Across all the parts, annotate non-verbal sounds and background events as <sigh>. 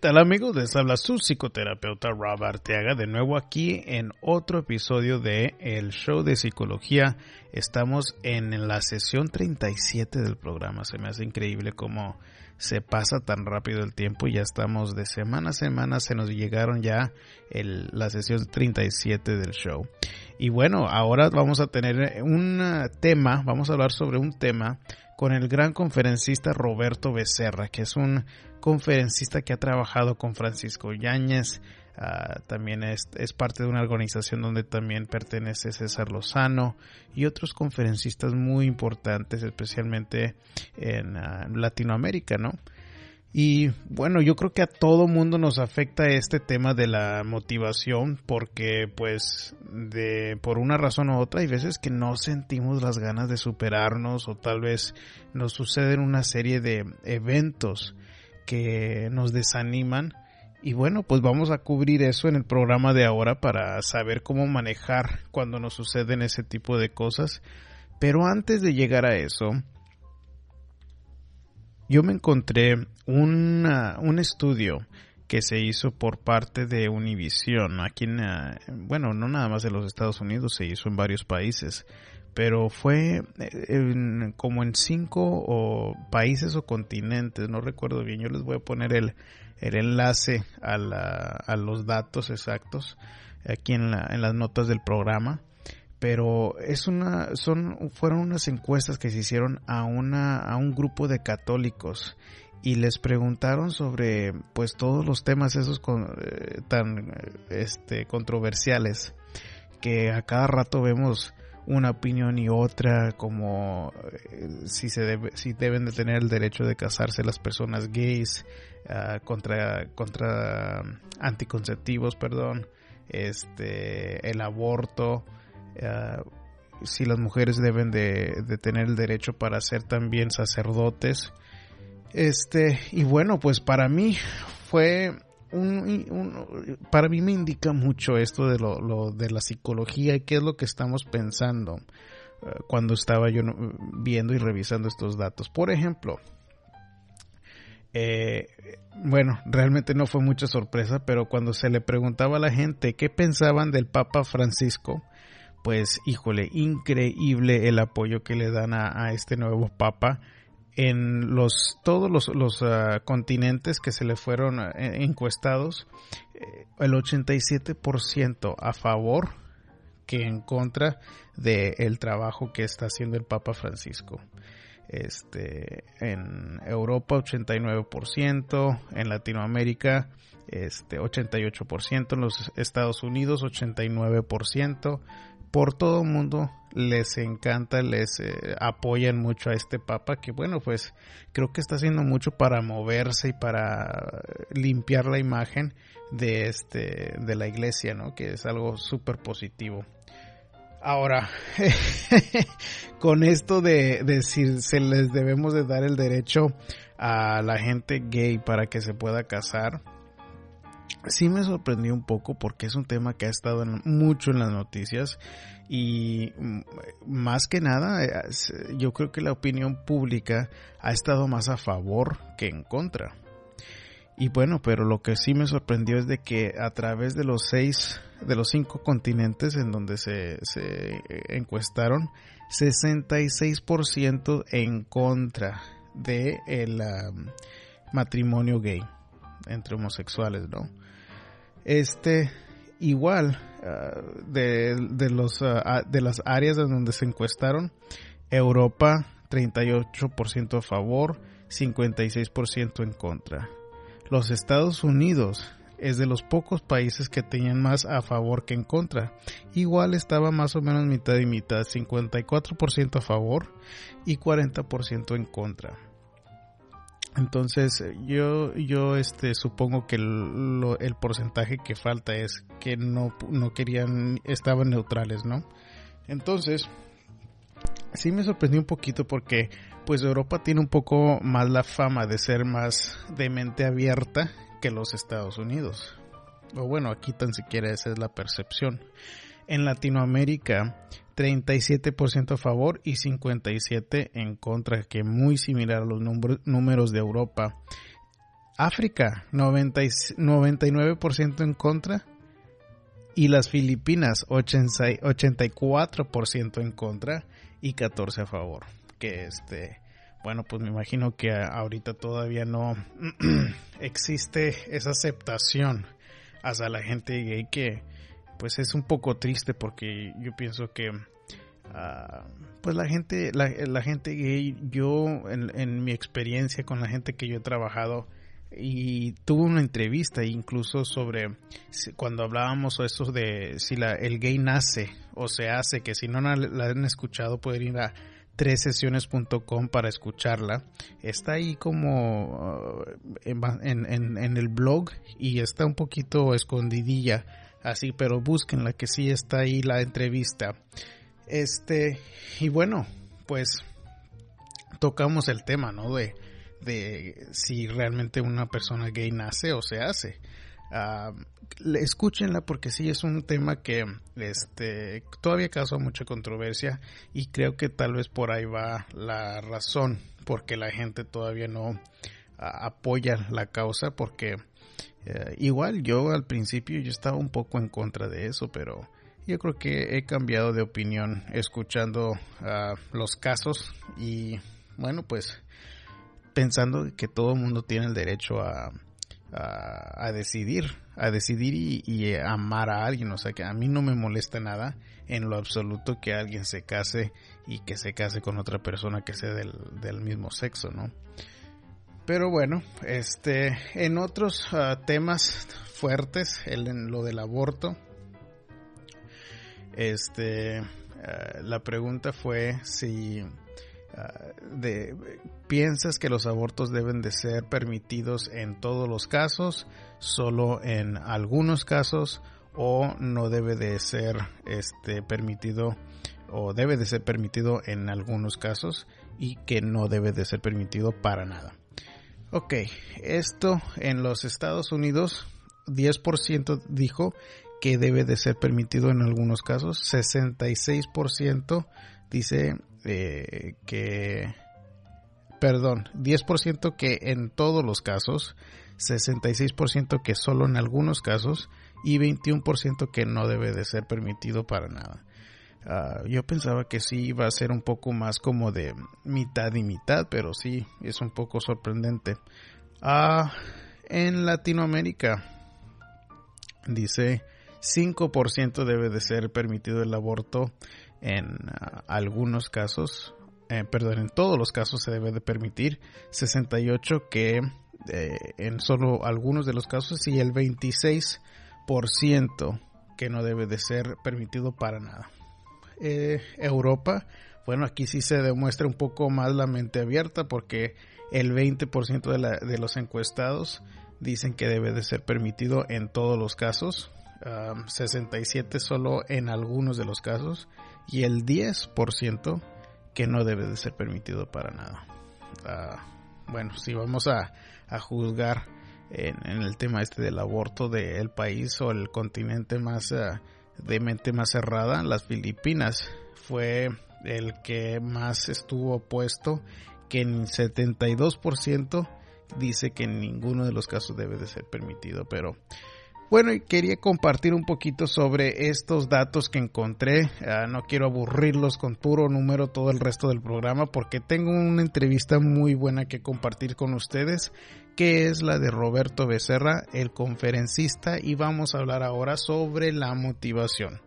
tal amigos? Les habla su psicoterapeuta Rob Arteaga de nuevo aquí en otro episodio de El Show de Psicología. Estamos en la sesión 37 del programa. Se me hace increíble cómo se pasa tan rápido el tiempo ya estamos de semana a semana. Se nos llegaron ya la sesión 37 del show. Y bueno, ahora vamos a tener un tema, vamos a hablar sobre un tema con el gran conferencista Roberto Becerra, que es un conferencista que ha trabajado con Francisco Yáñez, uh, también es, parte de una organización donde también pertenece César Lozano y otros conferencistas muy importantes, especialmente en uh, Latinoamérica, ¿no? Y bueno, yo creo que a todo mundo nos afecta este tema de la motivación porque pues de por una razón u otra hay veces que no sentimos las ganas de superarnos o tal vez nos suceden una serie de eventos que nos desaniman y bueno, pues vamos a cubrir eso en el programa de ahora para saber cómo manejar cuando nos suceden ese tipo de cosas. Pero antes de llegar a eso, yo me encontré una, un estudio que se hizo por parte de Univision, aquí en, bueno, no nada más de los Estados Unidos, se hizo en varios países, pero fue en, como en cinco o países o continentes, no recuerdo bien, yo les voy a poner el, el enlace a, la, a los datos exactos aquí en, la, en las notas del programa pero es una son fueron unas encuestas que se hicieron a una a un grupo de católicos y les preguntaron sobre pues todos los temas esos con, eh, tan este controversiales que a cada rato vemos una opinión y otra como eh, si se deben de tener el derecho de casarse las personas gays uh, contra contra anticonceptivos perdón este el aborto Uh, si las mujeres deben de, de, tener el derecho para ser también sacerdotes. Este, y bueno, pues para mí fue un, para mí me indica mucho esto de lo, de la psicología y qué es lo que estamos pensando uh, cuando estaba yo viendo y revisando estos datos. Por ejemplo, eh, bueno, realmente no fue mucha sorpresa, pero cuando se le preguntaba a la gente qué pensaban del Papa Francisco, pues híjole, increíble el apoyo que le dan a este nuevo papa en los todos los, los uh, continentes que se le fueron uh, encuestados eh, el 87% a favor que en contra del el trabajo que está haciendo el Papa Francisco. Este, en Europa 89%, en Latinoamérica este 88%, en los Estados Unidos 89%, por todo el mundo les encanta, les eh, apoyan mucho a este papa que bueno pues creo que está haciendo mucho para moverse y para limpiar la imagen de este de la iglesia, ¿no? Que es algo súper positivo. Ahora, <laughs> con esto de, de si se les debemos de dar el derecho a la gente gay para que se pueda casar, sí me sorprendió un poco porque es un tema que ha estado en, mucho en las noticias y mm, más que nada yo creo que la opinión pública ha estado más a favor que en contra. Y bueno, pero lo que sí me sorprendió es de que a través de los seis, de los cinco continentes en donde se, se encuestaron, 66% en contra de el um, matrimonio gay entre homosexuales, ¿no? Este, igual, uh, de, de, los, uh, de las áreas donde se encuestaron, Europa 38% a favor, 56% en contra. Los Estados Unidos es de los pocos países que tenían más a favor que en contra. Igual estaba más o menos mitad y mitad, 54% a favor y 40% en contra. Entonces yo yo este supongo que el, el, porcentaje que falta es que no no querían estaban neutrales, ¿no? Entonces sí me sorprendió un poquito porque pues Europa tiene un poco más la fama de ser más de mente abierta que los Estados Unidos. O bueno, aquí tan siquiera esa es la percepción. En Latinoamérica, 37% a favor y 57% en contra, que muy similar a los números de Europa. África, 99% en contra y las Filipinas, 84% en contra y 14 a favor. Que este, bueno, pues me imagino que ahorita todavía no <clears throat> existe esa aceptación hacia la gente gay que pues es un poco triste porque yo pienso que ah, pues la gente la, gente gay yo en, mi experiencia con la gente que yo he trabajado y tuve una entrevista incluso sobre cuando hablábamos eso de si la, el gay nace o se hace que si no la, la han escuchado pueden ir a tresesiones.com para escucharla. Está ahí como uh, en, en, el blog y está un poquito escondidilla así, pero búsquenla que sí está ahí la entrevista. Este, y bueno, pues tocamos el tema, ¿no? De, de si realmente una persona gay nace o se hace. Uh, escúchenla porque sí es un tema que este todavía causa mucha controversia y creo que tal vez por ahí va la razón porque la gente todavía no apoya la causa porque eh, igual yo al principio yo estaba un poco en contra de eso pero yo creo que he cambiado de opinión escuchando los casos y bueno pues pensando que todo el mundo tiene el derecho a a, decidir, a decidir y, amar a alguien. O sea que a mí no me molesta nada en lo absoluto que alguien se case y que se case con otra persona que sea del, mismo sexo, ¿no? Pero bueno, este, en otros ah, temas fuertes, el, en lo del aborto, este, ah, la pregunta fue si de, ¿Piensas que los abortos deben de ser permitidos en todos los casos, solo en algunos casos, o no debe de ser este, permitido o debe de ser permitido en algunos casos y que no debe de ser permitido para nada? Ok, esto en los Estados Unidos 10% dijo que debe de ser permitido en algunos casos, 66% dice eh, que, perdón, 10% que en todos los casos, 66% que solo en algunos casos y 21% que no debe de ser permitido para nada. Ah, yo pensaba que sí iba a ser un poco más como de mitad y mitad, pero sí es un poco sorprendente. Ah, en Latinoamérica dice 5% debe de ser permitido el aborto en ah, algunos casos, eh, perdón, en todos los casos se debe de permitir, 68 que eh, en solo algunos de los casos y el 26% que no debe de ser permitido para nada. Eh, Europa, bueno, aquí sí se demuestra un poco más la mente abierta porque el 20% de, de los encuestados dicen que debe de ser permitido en todos los casos, 67 ah, solo en algunos de los casos y el 10% que no debe de ser permitido para nada. Ah, bueno, si vamos a, juzgar en, el tema este del aborto del país o el continente más ah, de mente más cerrada, las Filipinas fue el que más estuvo opuesto, que en 72% dice que en ninguno de los casos debe de ser permitido, pero bueno, y quería compartir un poquito sobre estos datos que encontré. Ah, no quiero aburrirlos con puro número todo el resto del programa porque tengo una entrevista muy buena que compartir con ustedes, que es la de Roberto Becerra, el conferencista, y vamos a hablar ahora sobre la motivación.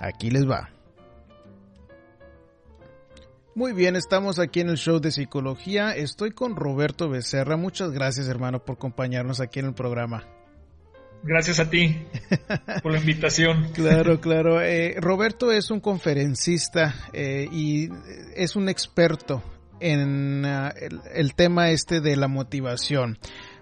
Aquí les va. Muy bien, estamos aquí en el show de psicología. Estoy con Roberto Becerra. Muchas gracias hermano por acompañarnos aquí en el programa. Gracias a ti por la invitación. <laughs> Claro, claro. Eh, Roberto es un conferencista eh, y es un experto en uh, el, el, tema este de la motivación.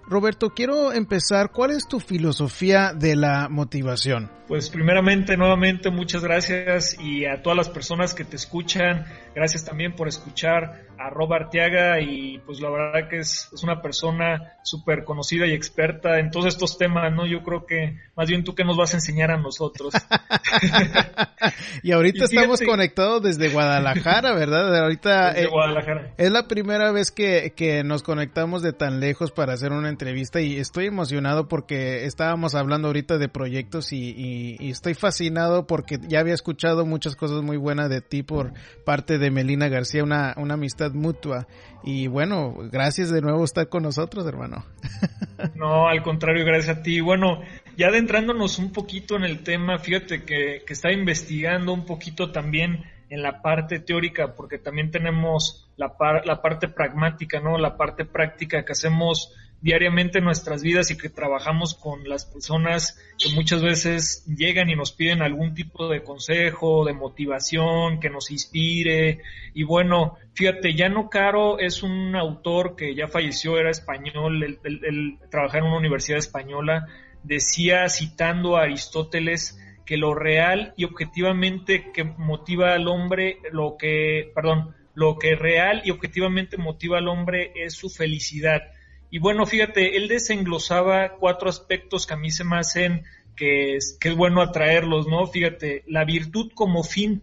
Roberto, quiero empezar. ¿Cuál es tu filosofía de la motivación? Pues primeramente, nuevamente, muchas gracias y a todas las personas que te escuchan, gracias también por escuchar a Rob Arteaga y pues la verdad que es, es una persona súper conocida y experta en todos estos temas, ¿no? Yo creo que más bien tú que nos vas a enseñar a nosotros. <laughs> y ahorita y estamos conectados desde Guadalajara, ¿verdad? Ahorita desde eh, Guadalajara. es la primera vez que, que nos conectamos de tan lejos para hacer una entrevista y estoy emocionado porque estábamos hablando ahorita de proyectos y, y, y, estoy fascinado porque ya había escuchado muchas cosas muy buenas de ti por parte de Melina García, una, una amistad mutua. Y bueno, gracias de nuevo estar con nosotros, hermano. <laughs> No, al contrario, gracias a ti. Bueno, ya adentrándonos un poquito en el tema, fíjate que, que está investigando un poquito también en la parte teórica, porque también tenemos la, par, la parte pragmática, ¿no? La parte práctica que hacemos diariamente en nuestras vidas y que trabajamos con las personas que muchas veces llegan y nos piden algún tipo de consejo, de motivación, que nos inspire. Y bueno, fíjate, Llano Caro es un autor que ya falleció, era español, él, él, trabajaba en una universidad española, decía citando a Aristóteles, que lo real y objetivamente que motiva al hombre, lo que, perdón, lo que real y objetivamente motiva al hombre es su felicidad. Y bueno, fíjate, él desenglosaba cuatro aspectos que a mí se me hacen que es, que es bueno atraerlos, ¿no? Fíjate, la virtud como fin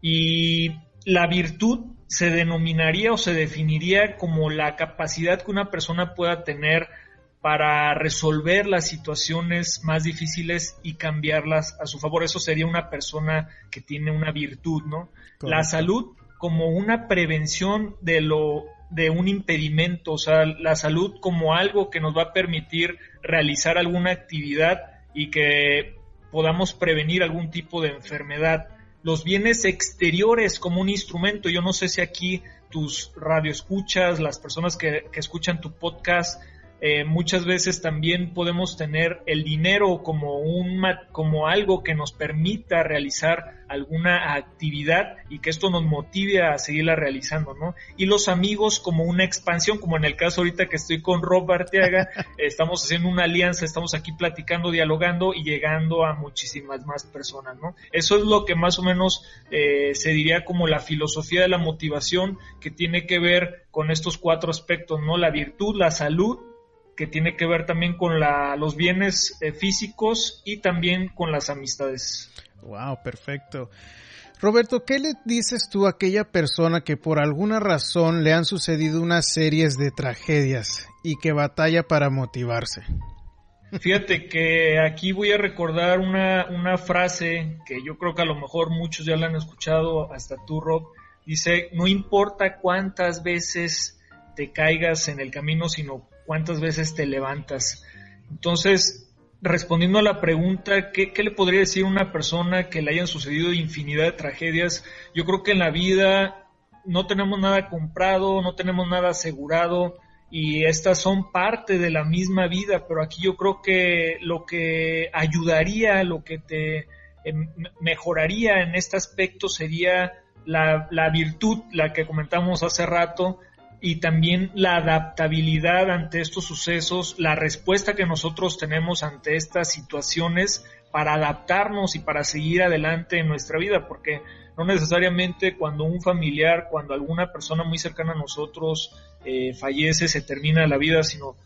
y la virtud se denominaría o se definiría como la capacidad que una persona pueda tener para resolver las situaciones más difíciles y cambiarlas a su favor. Eso sería una persona que tiene una virtud, ¿no? Correcto. La salud como una prevención de lo de un impedimento, o sea, la salud como algo que nos va a permitir realizar alguna actividad y que podamos prevenir algún tipo de enfermedad. Los bienes exteriores como un instrumento, yo no sé si aquí tus radioescuchas, las personas que, que escuchan tu podcast, eh, muchas veces también podemos tener el dinero como un como algo que nos permita realizar alguna actividad y que esto nos motive a seguirla realizando, ¿no? Y los amigos como una expansión, como en el caso ahorita que estoy con Rob Arteaga, <laughs> estamos haciendo una alianza, estamos aquí platicando, dialogando y llegando a muchísimas más personas, ¿no? Eso es lo que más o menos eh, se diría como la filosofía de la motivación que tiene que ver con estos cuatro aspectos, ¿no? La virtud, la salud, que tiene que ver también con la, los bienes eh, físicos y también con las amistades. Wow, perfecto. Roberto, ¿qué le dices tú a aquella persona que por alguna razón le han sucedido unas series de tragedias y que batalla para motivarse? Fíjate que aquí voy a recordar una, una frase que yo creo que a lo mejor muchos ya la han escuchado, hasta tú, Rob. Dice, no importa cuántas veces te caigas en el camino, sino cuántas veces te levantas. Entonces, respondiendo a la pregunta, ¿qué, ¿qué, le podría decir a una persona que le hayan sucedido infinidad de tragedias? Yo creo que en la vida no tenemos nada comprado, no tenemos nada asegurado y estas son parte de la misma vida, pero aquí yo creo que lo que ayudaría, lo que te eh, mejoraría en este aspecto sería la virtud, la que comentamos hace rato, y también la adaptabilidad ante estos sucesos, la respuesta que nosotros tenemos ante estas situaciones para adaptarnos y para seguir adelante en nuestra vida, porque no necesariamente cuando un familiar, cuando alguna persona muy cercana a nosotros eh, fallece, se termina la vida, sino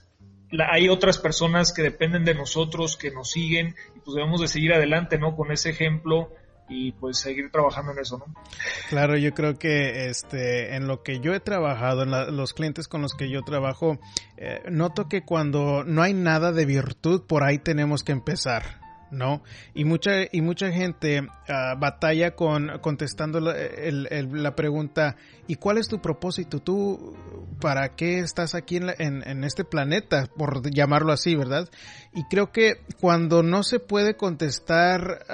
la, hay otras personas que dependen de nosotros, que nos siguen, y pues debemos de seguir adelante, ¿no? Con ese ejemplo y pues seguir trabajando en eso, ¿no? Claro, yo creo que este en lo que yo he trabajado, en la, los clientes con los que yo trabajo, eh, noto que cuando no hay nada de virtud, por ahí tenemos que empezar. ¿no? Y mucha, y mucha gente uh, batalla con contestando la, pregunta, ¿y cuál es tu propósito? ¿Tú para qué estás aquí en, la, en, este planeta? Por llamarlo así, ¿verdad? Y creo que cuando no se puede contestar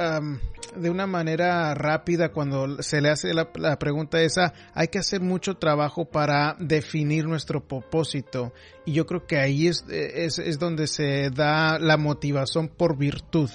de una manera rápida cuando se le hace la, pregunta esa, hay que hacer mucho trabajo para definir nuestro propósito. Y yo creo que ahí es, es, donde se da la motivación por virtud.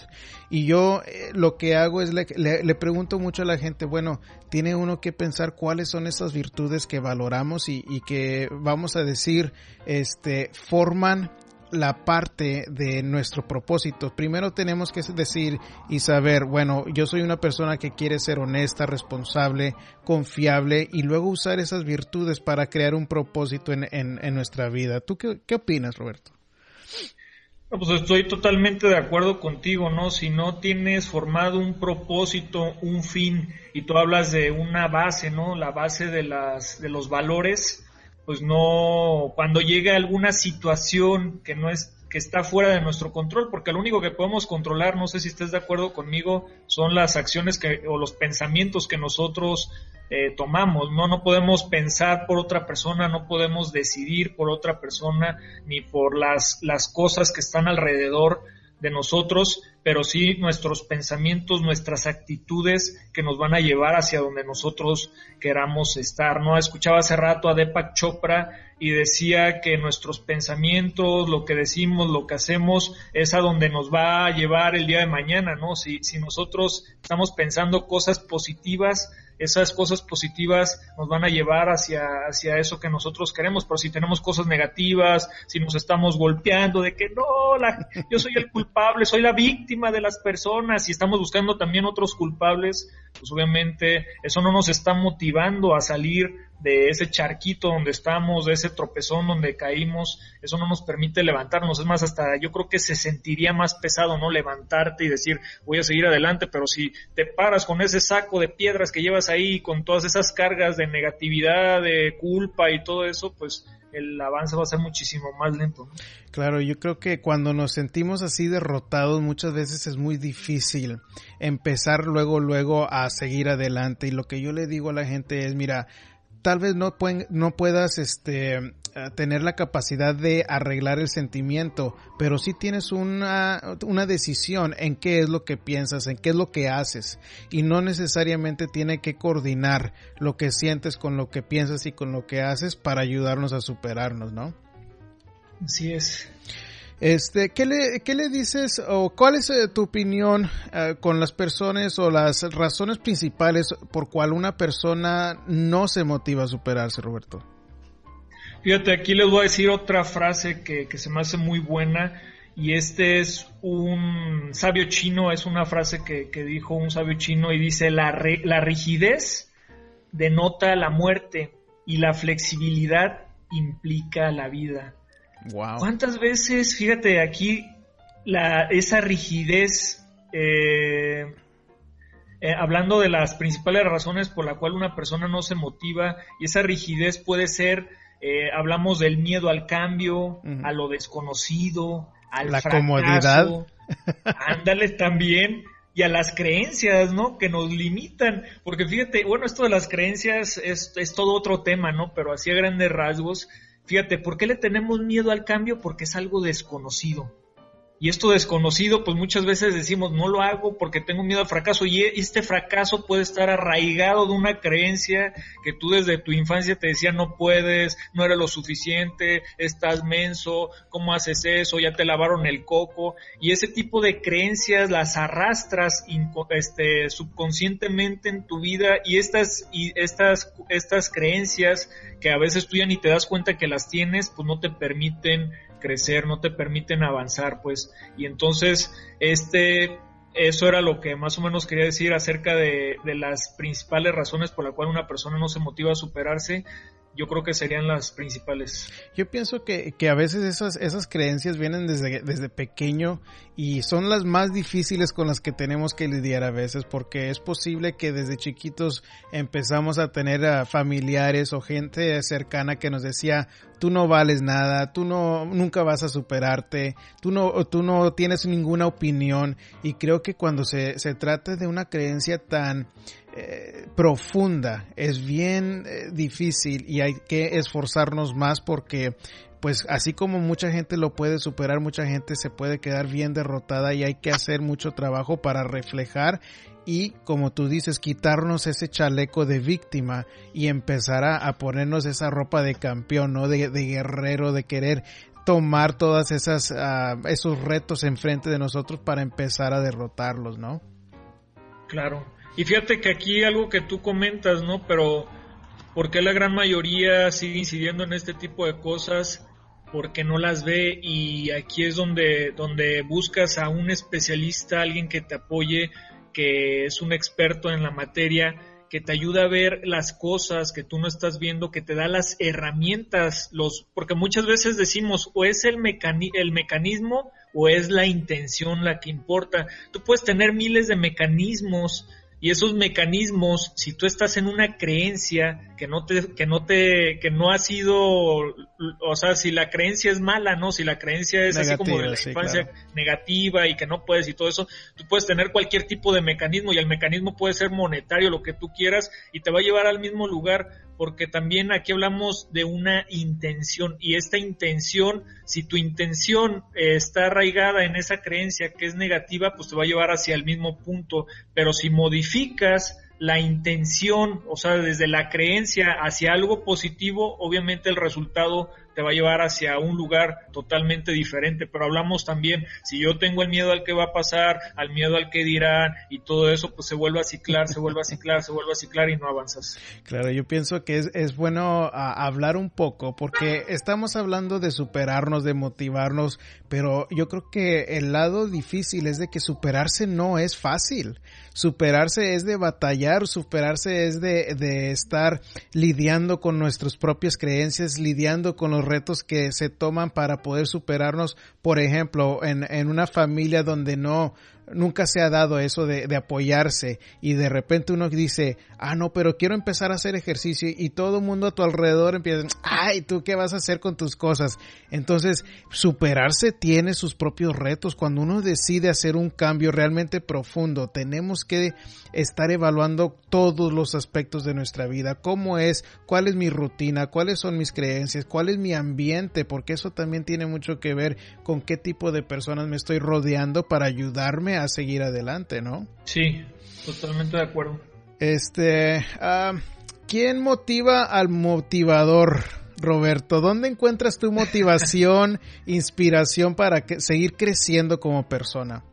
Y yo eh, lo que hago es le, le, pregunto mucho a la gente, bueno, tiene uno que pensar cuáles son esas virtudes que valoramos y, y que vamos a decir, este, forman la parte de nuestro propósito. Primero tenemos que decir y saber, bueno, yo soy una persona que quiere ser honesta, responsable, confiable y luego usar esas virtudes para crear un propósito en, en, nuestra vida. ¿Tú qué, qué opinas, Roberto? Pues estoy totalmente de acuerdo contigo, ¿no? Si no tienes formado un propósito, un fin, y tú hablas de una base, ¿no? La base de, las, de los valores, pues no, cuando llega alguna situación que no es, que está fuera de nuestro control, porque lo único que podemos controlar, no sé si estés de acuerdo conmigo, son las acciones que, o los pensamientos que nosotros eh, tomamos, ¿no? No podemos pensar por otra persona, no podemos decidir por otra persona, ni por las, las cosas que están alrededor de nosotros, pero sí nuestros pensamientos, nuestras actitudes que nos van a llevar hacia donde nosotros queramos estar, ¿no? Escuchaba hace rato a Deepak Chopra y decía que nuestros pensamientos, lo que decimos, lo que hacemos, es a donde nos va a llevar el día de mañana, ¿no? Si, si nosotros estamos pensando cosas positivas, esas cosas positivas nos van a llevar hacia, hacia eso que nosotros queremos, pero si tenemos cosas negativas, si nos estamos golpeando de que no, la, yo soy el culpable, soy la víctima de las personas y estamos buscando también otros culpables, pues obviamente eso no nos está motivando a salir de ese charquito donde estamos, de ese tropezón donde caímos, eso no nos permite levantarnos. Es más, hasta yo creo que se sentiría más pesado, ¿no? Levantarte y decir, voy a seguir adelante, pero si te paras con ese saco de piedras que llevas ahí, con todas esas cargas de negatividad, de culpa y todo eso, pues el avance va a ser muchísimo más lento. Claro, yo creo que cuando nos sentimos así derrotados muchas veces es muy difícil empezar luego, luego a seguir adelante. Y lo que yo le digo a la gente es, mira, tal vez no, pueden, no puedas este, tener la capacidad de arreglar el sentimiento, pero sí tienes una, una decisión en qué es lo que piensas, en qué es lo que haces, y no necesariamente tiene que coordinar lo que sientes con lo que piensas y con lo que haces para ayudarnos a superarnos, ¿no? Así es. Este, ¿qué le, qué le dices o cuál es eh, tu opinión eh, con las personas o las razones principales por cual una persona no se motiva a superarse, Roberto? Fíjate, aquí les voy a decir otra frase que, se me hace muy buena y este es un sabio chino, es una frase que, dijo un sabio chino y dice, la, la rigidez denota la muerte y la flexibilidad implica la vida. ¿Cuántas veces, fíjate, aquí la, esa rigidez, eh, eh, hablando de las principales razones por la cual una persona no se motiva, y esa rigidez puede ser, eh, hablamos del miedo al cambio, a lo desconocido, a la comodidad. <laughs> Ándale también y a las creencias, ¿no? Que nos limitan. Porque fíjate, bueno, esto de las creencias es, es todo otro tema, ¿no? Pero así a grandes rasgos, Fíjate, ¿por qué le tenemos miedo al cambio? Porque es algo desconocido. Y esto desconocido, pues muchas veces decimos, no lo hago porque tengo miedo al fracaso. Y este fracaso puede estar arraigado de una creencia que tú desde tu infancia te decía, no puedes, no eres lo suficiente, estás menso, ¿cómo haces eso? Ya te lavaron el coco. Y ese tipo de creencias las arrastras este, subconscientemente en tu vida y estas, y estas, estas creencias que a veces tú ya ni te das cuenta que las tienes, pues no te permiten crecer, no te permiten avanzar, pues. Y entonces, este, eso era lo que más o menos quería decir acerca de, de las principales razones por las cuales una persona no se motiva a superarse yo creo que serían las principales. Yo pienso que, que a veces esas, esas creencias vienen desde, desde pequeño y son las más difíciles con las que tenemos que lidiar a veces porque es posible que desde chiquitos empezamos a tener a familiares o gente cercana que nos decía tú no vales nada, tú no nunca vas a superarte, tú no tú no tienes ninguna opinión y creo que cuando se, se trata de una creencia tan eh, profunda, es bien eh, difícil y hay que esforzarnos más porque pues así como mucha gente lo puede superar, mucha gente se puede quedar bien derrotada y hay que hacer mucho trabajo para reflejar y, como tú dices, quitarnos ese chaleco de víctima y empezar a, ponernos esa ropa de campeón, ¿no? De, guerrero, de querer tomar todas esas ah, esos retos enfrente de nosotros para empezar a derrotarlos, ¿no? Claro. Y fíjate que aquí algo que tú comentas, ¿no? Pero ¿por qué la gran mayoría sigue incidiendo en este tipo de cosas? Porque no las ve y aquí es donde, donde buscas a un especialista, alguien que te apoye, que es un experto en la materia, que te ayuda a ver las cosas que tú no estás viendo, que te da las herramientas, los, porque muchas veces decimos o es el, el mecanismo o es la intención la que importa. Tú puedes tener miles de mecanismos y esos mecanismos, si tú estás en una creencia que no te, que no te, que no ha sido, o sea, si la creencia es mala, ¿no? Si la creencia es así como de la infancia negativa y que no puedes y todo eso, tú puedes tener cualquier tipo de mecanismo y el mecanismo puede ser monetario, lo que tú quieras, y te va a llevar al mismo lugar, porque también aquí hablamos de una intención y esta intención, si tu intención eh, está arraigada en esa creencia que es negativa, pues te va a llevar hacia el mismo punto, pero si modificas la intención, o sea, desde la creencia hacia algo positivo, obviamente el resultado te va a llevar hacia un lugar totalmente diferente, pero hablamos también, si yo tengo el miedo al que va a pasar, al miedo al que dirán y todo eso, pues se vuelve a ciclar, se vuelve a ciclar, se vuelve a ciclar y no avanzas. Claro, yo pienso que es, bueno hablar un poco porque estamos hablando de superarnos, de motivarnos, pero yo creo que el lado difícil es de que superarse no es fácil. Superarse es de batallar, superarse es de, de estar lidiando con nuestras propias creencias, lidiando con los retos que se toman para poder superarnos, por ejemplo, en, en una familia donde no, nunca se ha dado eso de, apoyarse y de repente uno dice, ah, no, pero quiero empezar a hacer ejercicio y todo el mundo a tu alrededor empieza, ay, ¿tú qué vas a hacer con tus cosas? Entonces, superarse tiene sus propios retos. Cuando uno decide hacer un cambio realmente profundo, tenemos que estar evaluando todos los aspectos de nuestra vida, cómo es, cuál es mi rutina, cuáles son mis creencias, cuál es mi ambiente, porque eso también tiene mucho que ver con qué tipo de personas me estoy rodeando para ayudarme a seguir adelante, ¿no? Sí, totalmente de acuerdo. Este, ah, ¿quién motiva al motivador? Roberto, ¿dónde encuentras tu motivación, <laughs> inspiración para seguir creciendo como persona?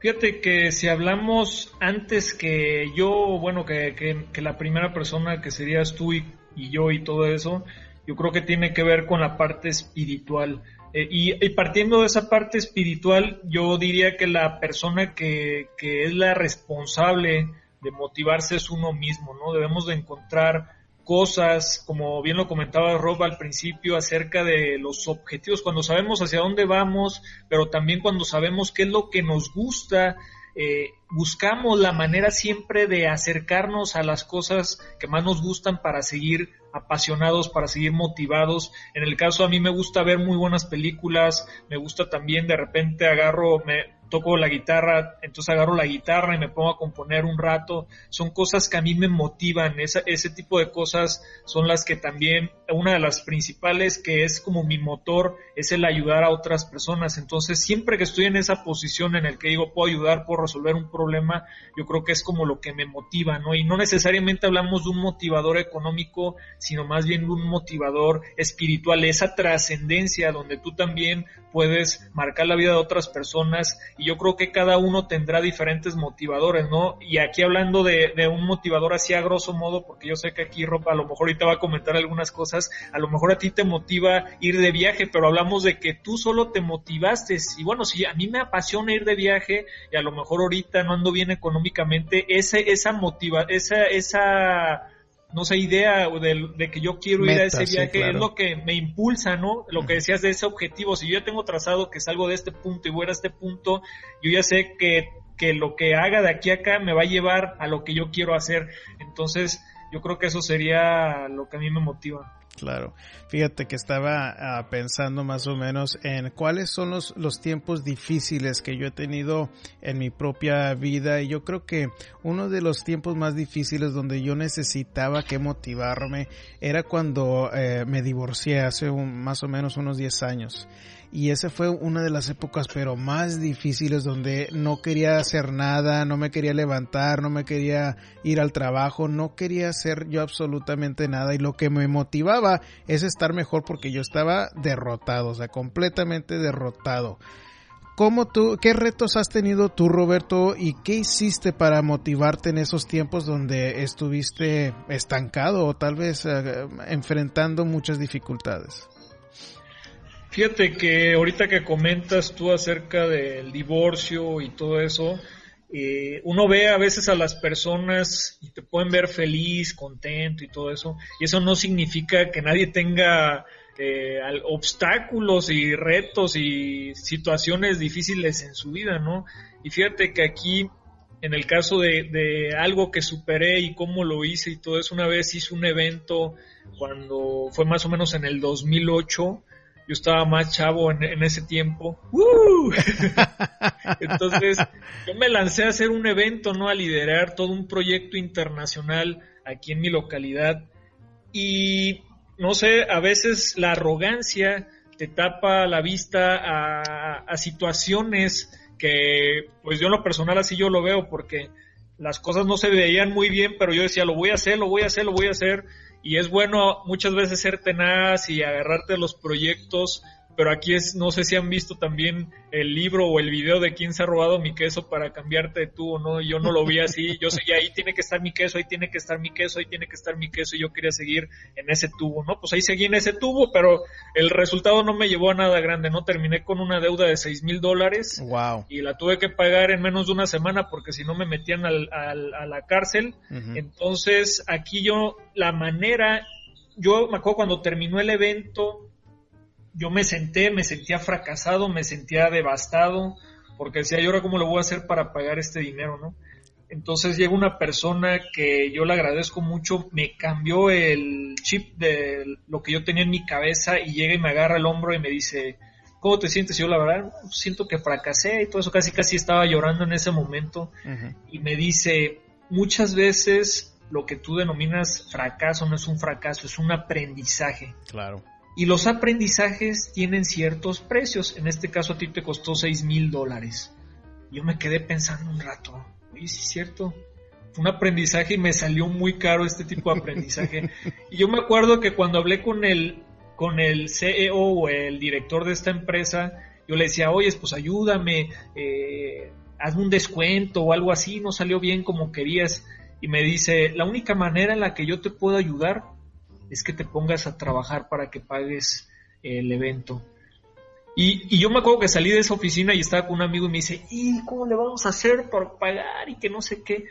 Fíjate que si hablamos antes que yo, bueno, que, que, la primera persona que serías tú y, yo y todo eso, yo creo que tiene que ver con la parte espiritual. Eh, y, partiendo de esa parte espiritual, yo diría que la persona que, que, es la responsable de motivarse es uno mismo, ¿no? Debemos de encontrar cosas, como bien lo comentaba Rob al principio, acerca de los objetivos, cuando sabemos hacia dónde vamos, pero también cuando sabemos qué es lo que nos gusta, eh, buscamos la manera siempre de acercarnos a las cosas que más nos gustan para seguir apasionados, para seguir motivados. En el caso a mí me gusta ver muy buenas películas, me gusta también de repente agarro, me, toco la guitarra, entonces agarro la guitarra y me pongo a componer un rato. Son cosas que a mí me motivan, ese tipo de cosas son las que también, una de las principales que es como mi motor, es el ayudar a otras personas. Entonces siempre que estoy en esa posición en el que digo puedo ayudar, puedo resolver un problema, yo creo que es como lo que me motiva, ¿no? Y no necesariamente hablamos de un motivador económico, sino más bien de un motivador espiritual, esa trascendencia donde tú también puedes marcar la vida de otras personas y yo creo que cada uno tendrá diferentes motivadores, ¿no? Y aquí hablando de, un motivador así a grosso modo, porque yo sé que aquí Ropa a lo mejor ahorita va a comentar algunas cosas, a lo mejor a ti te motiva ir de viaje, pero hablamos de que tú solo te motivaste y bueno, si a mí me apasiona ir de viaje y a lo mejor ahorita no ando bien económicamente, ese, esa motiva, esa, esa no sé, idea de, que yo quiero ir a ese viaje, es lo que me impulsa, ¿no? Lo que decías de ese objetivo, si yo ya tengo trazado que salgo de este punto y voy a este punto, yo ya sé que, que lo que haga de aquí a acá me va a llevar a lo que yo quiero hacer. Entonces, yo creo que eso sería lo que a mí me motiva. Claro. Fíjate que estaba ah, pensando más o menos en cuáles son los, los tiempos difíciles que yo he tenido en mi propia vida y yo creo que uno de los tiempos más difíciles donde yo necesitaba que motivarme era cuando eh, me divorcié hace más o menos unos 10 años y esa fue una de las épocas pero más difíciles donde no quería hacer nada, no me quería levantar, no me quería ir al trabajo, no quería hacer yo absolutamente nada y lo que me motivaba es estar mejor porque yo estaba derrotado, o sea, completamente derrotado. ¿Cómo tú, qué retos has tenido tú, Roberto, y qué hiciste para motivarte en esos tiempos donde estuviste estancado o tal vez eh, enfrentando muchas dificultades? Fíjate que ahorita que comentas tú acerca del divorcio y todo eso, eh, uno ve a veces a las personas y te pueden ver feliz, contento y todo eso, y eso no significa que nadie tenga eh, obstáculos y retos y situaciones difíciles en su vida, ¿no? Y fíjate que aquí, en el caso de, de algo que superé y cómo lo hice y todo eso, una vez hice un evento cuando fue más o menos en el 2008, yo estaba más chavo en, ese tiempo. <laughs> Entonces, yo me lancé a hacer un evento, ¿no? A liderar todo un proyecto internacional aquí en mi localidad. Y, no sé, a veces la arrogancia te tapa la vista a, a situaciones que, pues yo en lo personal así yo lo veo, porque las cosas no se veían muy bien, pero yo decía, lo voy a hacer, lo voy a hacer, lo voy a hacer y es bueno muchas veces ser tenaz y agarrarte los proyectos pero aquí es, no sé si han visto también el libro o el video de quién se ha robado mi queso para cambiarte de tubo, ¿no? Yo no lo vi así, yo seguía ahí tiene que estar mi queso, ahí tiene que estar mi queso, ahí tiene que estar mi queso, y yo quería seguir en ese tubo, ¿no? Pues ahí seguí en ese tubo, pero el resultado no me llevó a nada grande, ¿no? Terminé con una deuda de seis mil dólares. Wow. Y la tuve que pagar en menos de una semana porque si no me metían al, a la cárcel. Entonces, aquí yo, la manera, yo me acuerdo cuando terminó el evento, yo me senté, me sentía fracasado, me sentía devastado, porque decía, ¿y ahora cómo lo voy a hacer para pagar este dinero, no? Entonces llega una persona que yo le agradezco mucho, me cambió el chip de lo que yo tenía en mi cabeza y llega y me agarra el hombro y me dice, ¿cómo te sientes? Y yo la verdad siento que fracasé y todo eso, casi casi estaba llorando en ese momento y me dice, muchas veces lo que tú denominas fracaso no es un fracaso, es un aprendizaje. Claro. Y los aprendizajes tienen ciertos precios. En este caso a ti te costó 6 mil dólares. Yo me quedé pensando un rato. Oye, sí es cierto. Fue un aprendizaje y me salió muy caro este tipo de aprendizaje. <laughs> y yo me acuerdo que cuando hablé con el, con el CEO o el director de esta empresa, yo le decía, oye, pues ayúdame, eh, hazme un descuento o algo así, no salió bien como querías. Y me dice, la única manera en la que yo te puedo ayudar es que te pongas a trabajar para que pagues el evento. Y, yo me acuerdo que salí de esa oficina y estaba con un amigo y me dice, ¿y cómo le vamos a hacer por pagar? Y que no sé qué.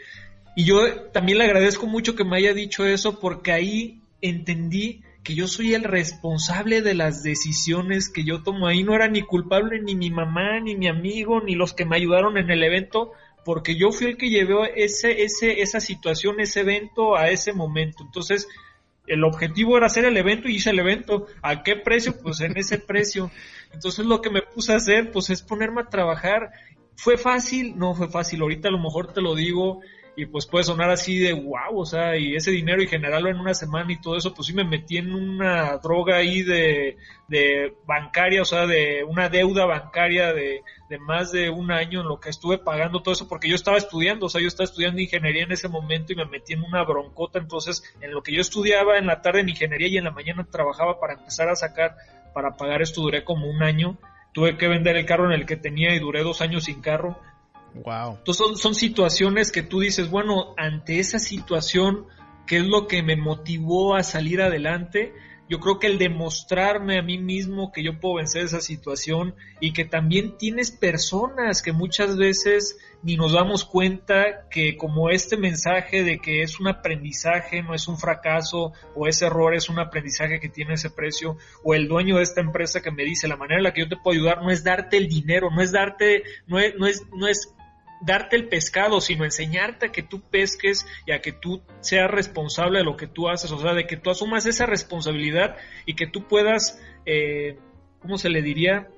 Y yo también le agradezco mucho que me haya dicho eso porque ahí entendí que yo soy el responsable de las decisiones que yo tomo. Ahí no era ni culpable ni mi mamá, ni mi amigo, ni los que me ayudaron en el evento, porque yo fui el que llevé ese, ese, esa situación, ese evento a ese momento. Entonces, el objetivo era hacer el evento y hice el evento. ¿A qué precio? Pues en ese <laughs> precio. Entonces lo que me puse a hacer, pues es ponerme a trabajar. ¿Fue fácil? No fue fácil. Ahorita a lo mejor te lo digo y pues puede sonar así de wow, o sea, y ese dinero y generarlo en una semana y todo eso, pues sí me metí en una droga ahí de, de bancaria, o sea, de una deuda bancaria de, de más de un año en lo que estuve pagando todo eso, porque yo estaba estudiando, o sea, yo estaba estudiando ingeniería en ese momento y me metí en una broncota, entonces en lo que yo estudiaba en la tarde en ingeniería y en la mañana trabajaba para empezar a sacar, para pagar esto duré como un año, tuve que vender el carro en el que tenía y duré dos años sin carro, Wow. Entonces son, situaciones que tú dices, bueno, ante esa situación, ¿qué es lo que me motivó a salir adelante? Yo creo que el demostrarme a mí mismo que yo puedo vencer esa situación y que también tienes personas que muchas veces ni nos damos cuenta que como este mensaje de que es un aprendizaje, no es un fracaso, o ese error es un aprendizaje que tiene ese precio, o el dueño de esta empresa que me dice la manera en la que yo te puedo ayudar no es darte el dinero, no es darte, no es, no es darte el pescado, sino enseñarte a que tú pesques y a que tú seas responsable de lo que tú haces, o sea, de que tú asumas esa responsabilidad y que tú puedas, eh, ¿cómo se le diría?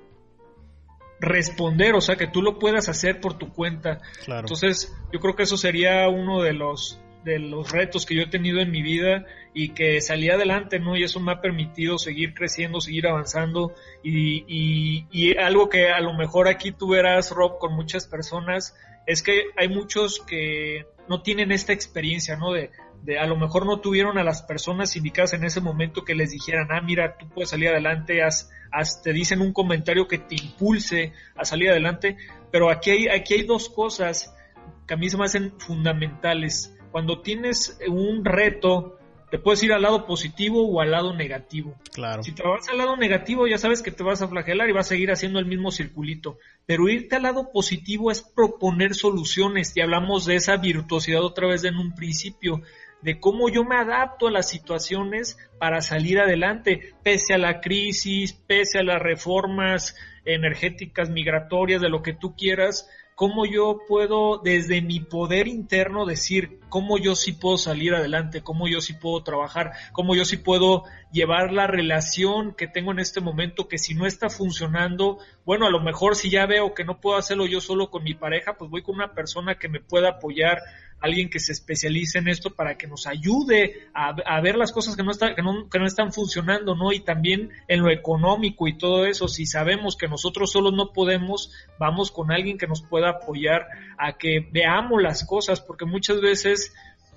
Responder, o sea, que tú lo puedas hacer por tu cuenta. Entonces, yo creo que eso sería uno de los de los retos que yo he tenido en mi vida y que salí adelante, ¿no? Y eso me ha permitido seguir creciendo, seguir avanzando y, y, y algo que a lo mejor aquí tú verás, Rob, con muchas personas, es que hay muchos que no tienen esta experiencia, ¿no? De, a lo mejor no tuvieron a las personas indicadas en ese momento que les dijeran, ah, mira, tú puedes salir adelante, haz, te dicen un comentario que te impulse a salir adelante, pero aquí hay, aquí hay dos cosas que a mí se me hacen fundamentales. Cuando tienes un reto, te puedes ir al lado positivo o al lado negativo. Claro. Si te vas al lado negativo, ya sabes que te vas a flagelar y vas a seguir haciendo el mismo circulito. Pero irte al lado positivo es proponer soluciones y hablamos de esa virtuosidad otra vez en un principio de cómo yo me adapto a las situaciones para salir adelante, pese a la crisis, pese a las reformas energéticas, migratorias, de lo que tú quieras, cómo yo puedo desde mi poder interno decir cómo yo sí puedo salir adelante, cómo yo sí puedo trabajar, cómo yo sí puedo llevar la relación que tengo en este momento, que si no está funcionando, bueno, a lo mejor si ya veo que no puedo hacerlo yo solo con mi pareja, pues voy con una persona que me pueda apoyar, alguien que se especialice en esto para que nos ayude a, ver las cosas que no, está, que, no, que no están funcionando, ¿no? Y también en lo económico y todo eso, si sabemos que nosotros solos no podemos, vamos con alguien que nos pueda apoyar a que veamos las cosas, porque muchas veces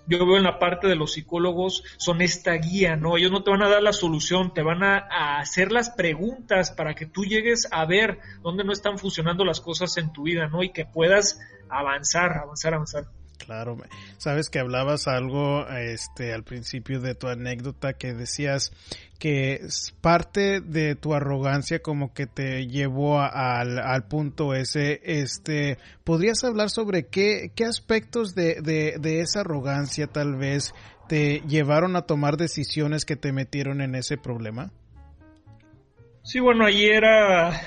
yo veo en la parte de los psicólogos son esta guía, ¿no? Ellos no te van a dar la solución, te van a, a, hacer las preguntas para que tú llegues a ver dónde no están funcionando las cosas en tu vida, ¿no? Y que puedas avanzar, avanzar, avanzar. Claro, sabes que hablabas algo este al principio de tu anécdota que decías que parte de tu arrogancia como que te llevó al, al, punto ese, este, ¿podrías hablar sobre qué, qué aspectos de, de, de esa arrogancia tal vez te llevaron a tomar decisiones que te metieron en ese problema? Sí, bueno, ahí era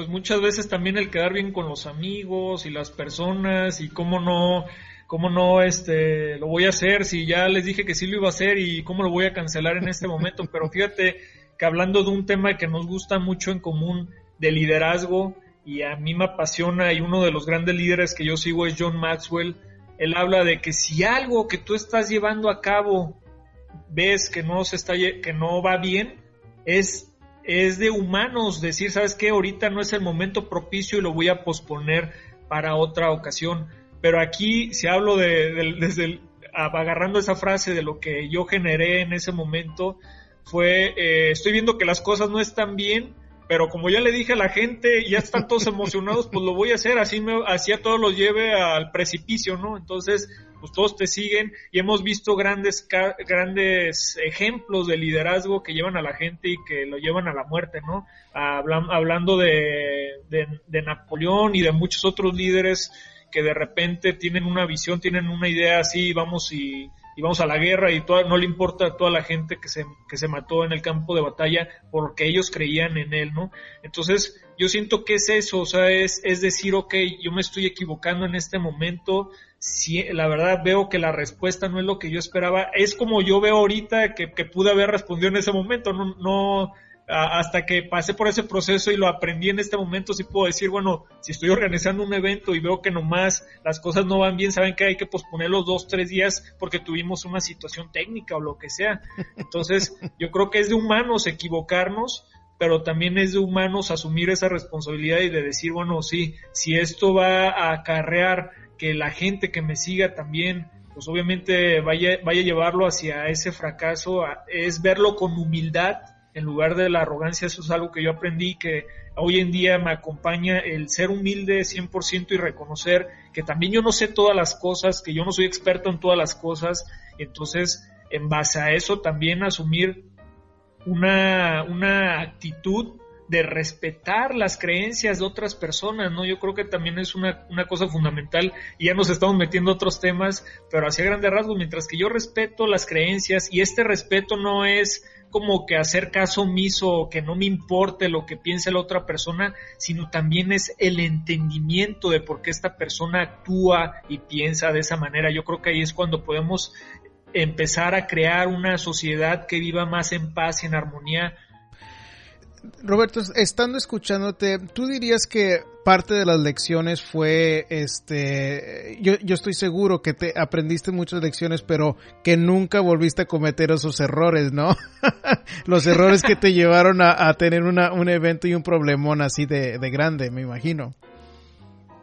pues muchas veces también el quedar bien con los amigos y las personas y cómo no cómo no este lo voy a hacer si ya les dije que sí lo iba a hacer y cómo lo voy a cancelar en este momento, pero fíjate que hablando de un tema que nos gusta mucho en común de liderazgo y a mí me apasiona y uno de los grandes líderes que yo sigo es John Maxwell, él habla de que si algo que tú estás llevando a cabo ves que no se está que no va bien, es es de humanos decir, ¿sabes qué? Ahorita no es el momento propicio y lo voy a posponer para otra ocasión pero aquí, si hablo de, desde agarrando esa frase de lo que yo generé en ese momento, fue, eh, estoy viendo que las cosas no están bien, pero como ya le dije a la gente, ya están todos emocionados, pues lo voy a hacer, así, me, así a todos los lleve al precipicio, ¿no? Entonces, pues todos te siguen y hemos visto grandes, grandes ejemplos de liderazgo que llevan a la gente y que lo llevan a la muerte, ¿no? hablando de, de Napoleón y de muchos otros líderes que de repente tienen una visión, tienen una idea así, vamos y, vamos a la guerra y no le importa a toda la gente que se, que se mató en el campo de batalla porque ellos creían en él, ¿no? Entonces, yo siento que es eso, o sea, es, es decir, ok, yo me estoy equivocando en este momento, si, la verdad veo que la respuesta no es lo que yo esperaba, es como yo veo ahorita que, que pude haber respondido en ese momento, no, hasta que pasé por ese proceso y lo aprendí en este momento, sí puedo decir, bueno, si estoy organizando un evento y veo que nomás las cosas no van bien, saben que hay que posponer los dos, tres días porque tuvimos una situación técnica o lo que sea. Entonces, <laughs> yo creo que es de humanos equivocarnos, pero también es de humanos asumir esa responsabilidad y de decir, bueno, sí, si esto va a acarrear que la gente que me siga también pues obviamente vaya, vaya a llevarlo hacia ese fracaso, es verlo con humildad en lugar de la arrogancia, eso es algo que yo aprendí que hoy en día me acompaña el ser humilde 100% y reconocer que también yo no sé todas las cosas, que yo no soy experto en todas las cosas, entonces en base a eso también asumir una, una actitud de respetar las creencias de otras personas, ¿no? Yo creo que también es una, una cosa fundamental y ya nos estamos metiendo otros temas, pero hacia grandes rasgos, mientras que yo respeto las creencias y este respeto no es como que hacer caso omiso que no me importe lo que piense la otra persona, sino también es el entendimiento de por qué esta persona actúa y piensa de esa manera. Yo creo que ahí es cuando podemos empezar a crear una sociedad que viva más en paz y en armonía. Roberto, estando escuchándote, ¿tú dirías que parte de las lecciones fue, este, yo, yo estoy seguro que te aprendiste muchas lecciones, pero que nunca volviste a cometer esos errores, ¿no? <laughs> Los errores que te <laughs> llevaron a, tener una, un evento y un problemón así de, de grande, me imagino.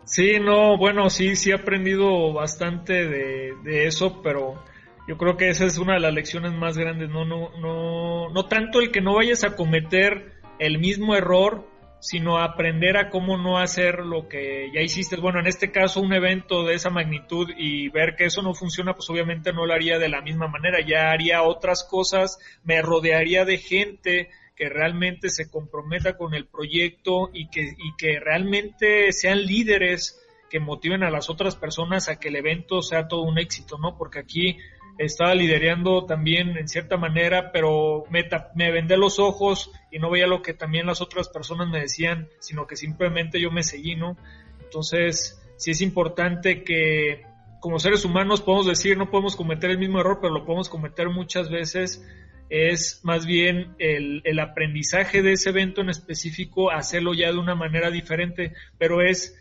Sí, no, bueno, sí, sí he aprendido bastante de, de eso, pero yo creo que esa es una de las lecciones más grandes, no, no, no, no tanto el que no vayas a cometer el mismo error, sino aprender a cómo no hacer lo que ya hiciste. Bueno, en este caso un evento de esa magnitud y ver que eso no funciona, pues obviamente no lo haría de la misma manera, ya haría otras cosas, me rodearía de gente que realmente se comprometa con el proyecto y que, y que realmente sean líderes que motiven a las otras personas a que el evento sea todo un éxito, ¿no? Porque aquí estaba liderando también en cierta manera, pero me, me vendé los ojos y no veía lo que también las otras personas me decían, sino que simplemente yo me seguí, ¿no? Entonces, sí es importante que como seres humanos podemos decir, no podemos cometer el mismo error, pero lo podemos cometer muchas veces. Es más bien el, el aprendizaje de ese evento en específico, hacerlo ya de una manera diferente, pero es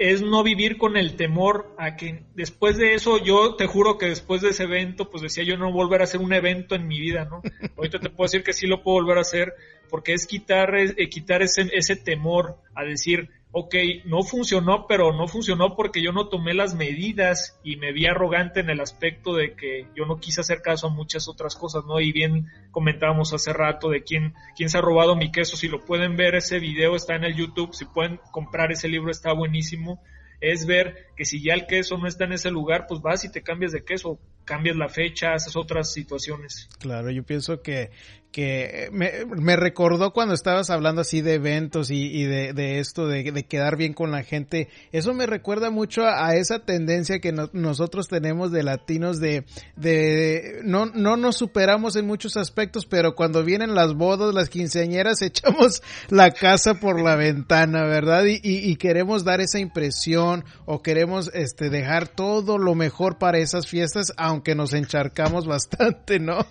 es no vivir con el temor a que después de eso, yo te juro que después de ese evento, pues decía yo no volver a hacer un evento en mi vida, ¿no? <laughs> Ahorita te puedo decir que sí lo puedo volver a hacer, porque es quitar, eh, quitar ese, ese temor a decir, ok, no funcionó, pero no funcionó porque yo no tomé las medidas y me vi arrogante en el aspecto de que yo no quise hacer caso a muchas otras cosas, ¿no? Y bien comentábamos hace rato de quién, quién se ha robado mi queso, si lo pueden ver, ese video está en el YouTube, si pueden comprar ese libro está buenísimo, es ver que si ya el queso no está en ese lugar, pues vas y te cambias de queso, cambias la fecha, haces otras situaciones. Claro, yo pienso que, que me, recordó cuando estabas hablando así de eventos y, de, esto, de, quedar bien con la gente. Eso me recuerda mucho a, esa tendencia que nosotros tenemos de latinos de, de no, no nos superamos en muchos aspectos, pero cuando vienen las bodas, las quinceañeras, <laughs> echamos la casa por la ventana, ¿verdad? Y, y, y queremos dar esa impresión o queremos este, dejar todo lo mejor para esas fiestas, aunque nos encharcamos <laughs> bastante, ¿no?